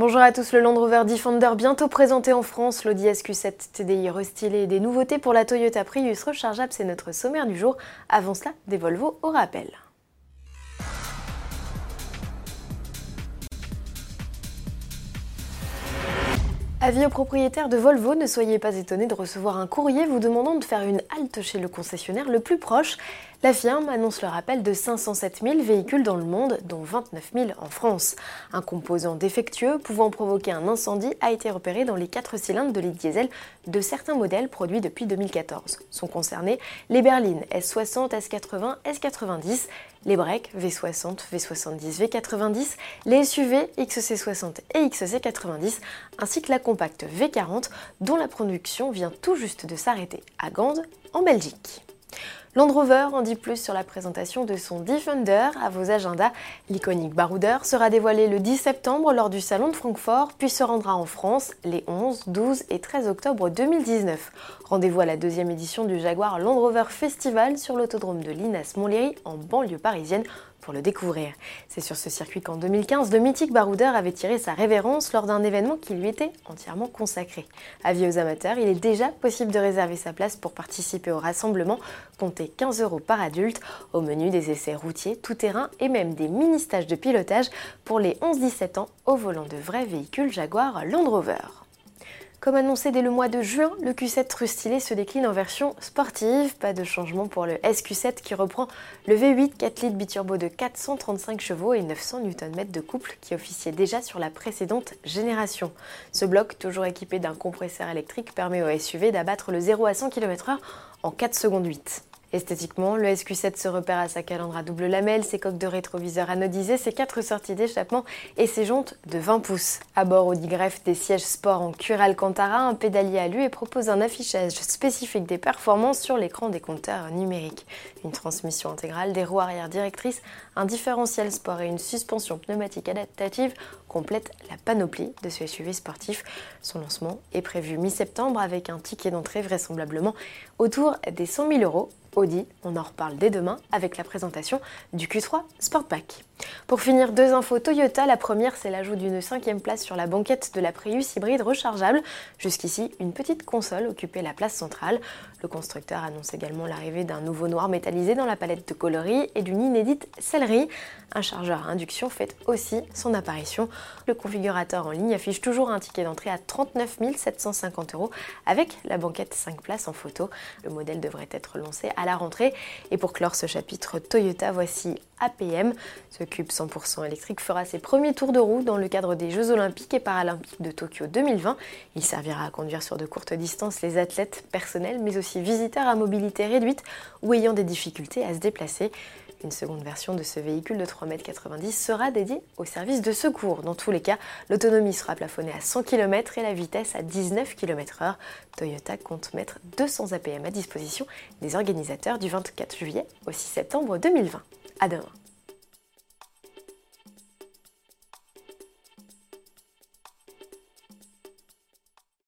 Bonjour à tous, le Land Rover Defender bientôt présenté en France, l'Audi SQ7 TDI restylé des nouveautés pour la Toyota Prius rechargeable, c'est notre sommaire du jour. Avant cela, des Volvo au rappel. Avis aux propriétaires de Volvo, ne soyez pas étonnés de recevoir un courrier vous demandant de faire une halte chez le concessionnaire le plus proche. La firme annonce le rappel de 507 000 véhicules dans le monde, dont 29 000 en France. Un composant défectueux pouvant provoquer un incendie a été repéré dans les 4 cylindres de litre diesel de certains modèles produits depuis 2014. Sont concernés les berlines S60, S80, S90, les breaks V60, V70, V90, les SUV XC60 et XC90, ainsi que la compacte V40 dont la production vient tout juste de s'arrêter à Gand, en Belgique. Land Rover en dit plus sur la présentation de son Defender à vos agendas. L'iconique baroudeur sera dévoilé le 10 septembre lors du salon de Francfort, puis se rendra en France les 11, 12 et 13 octobre 2019. Rendez-vous à la deuxième édition du Jaguar Land Rover Festival sur l'autodrome de Linas Montlhéry en banlieue parisienne pour le découvrir. C'est sur ce circuit qu'en 2015, le mythique baroudeur avait tiré sa révérence lors d'un événement qui lui était entièrement consacré. Avis aux amateurs, il est déjà possible de réserver sa place pour participer au rassemblement. Comptez 15 euros par adulte. Au menu des essais routiers, tout-terrain et même des mini-stages de pilotage pour les 11-17 ans au volant de vrais véhicules Jaguar Land Rover. Comme annoncé dès le mois de juin, le Q7 rustylé se décline en version sportive. Pas de changement pour le SQ7 qui reprend le V8 4 litres biturbo de 435 chevaux et 900 Nm de couple qui officiait déjà sur la précédente génération. Ce bloc, toujours équipé d'un compresseur électrique, permet au SUV d'abattre le 0 à 100 km/h en 4 secondes 8. Esthétiquement, le SQ7 se repère à sa calandre à double lamelle, ses coques de rétroviseur anodisées, ses quatre sorties d'échappement et ses jantes de 20 pouces. À bord, Audi greffe des sièges sport en cuir Alcantara, un pédalier à lui et propose un affichage spécifique des performances sur l'écran des compteurs numériques. Une transmission intégrale, des roues arrière directrices, un différentiel sport et une suspension pneumatique adaptative complètent la panoplie de ce SUV sportif. Son lancement est prévu mi-septembre avec un ticket d'entrée vraisemblablement autour des 100 000 euros On en reparle dès demain avec la présentation du Q3 Sportback. Pour finir, deux infos Toyota. La première, c'est l'ajout d'une cinquième place sur la banquette de la Prius hybride rechargeable. Jusqu'ici, une petite console occupait la place centrale. Le constructeur annonce également l'arrivée d'un nouveau noir métallisé dans la palette de coloris et d'une inédite sellerie. Un chargeur à induction fait aussi son apparition. Le configurateur en ligne affiche toujours un ticket d'entrée à 39 750 euros avec la banquette 5 places en photo. Le modèle devrait être lancé à rentrée. Et pour clore ce chapitre Toyota, voici APM. Ce cube 100% électrique fera ses premiers tours de roue dans le cadre des Jeux olympiques et paralympiques de Tokyo 2020. Il servira à conduire sur de courtes distances les athlètes personnels mais aussi visiteurs à mobilité réduite ou ayant des difficultés à se déplacer. Une seconde version de ce véhicule de 3,90 m sera dédiée au service de secours. Dans tous les cas, l'autonomie sera plafonnée à 100 km et la vitesse à 19 km/h. Toyota compte mettre 200 APM à disposition des organisateurs du 24 juillet au 6 septembre 2020. À demain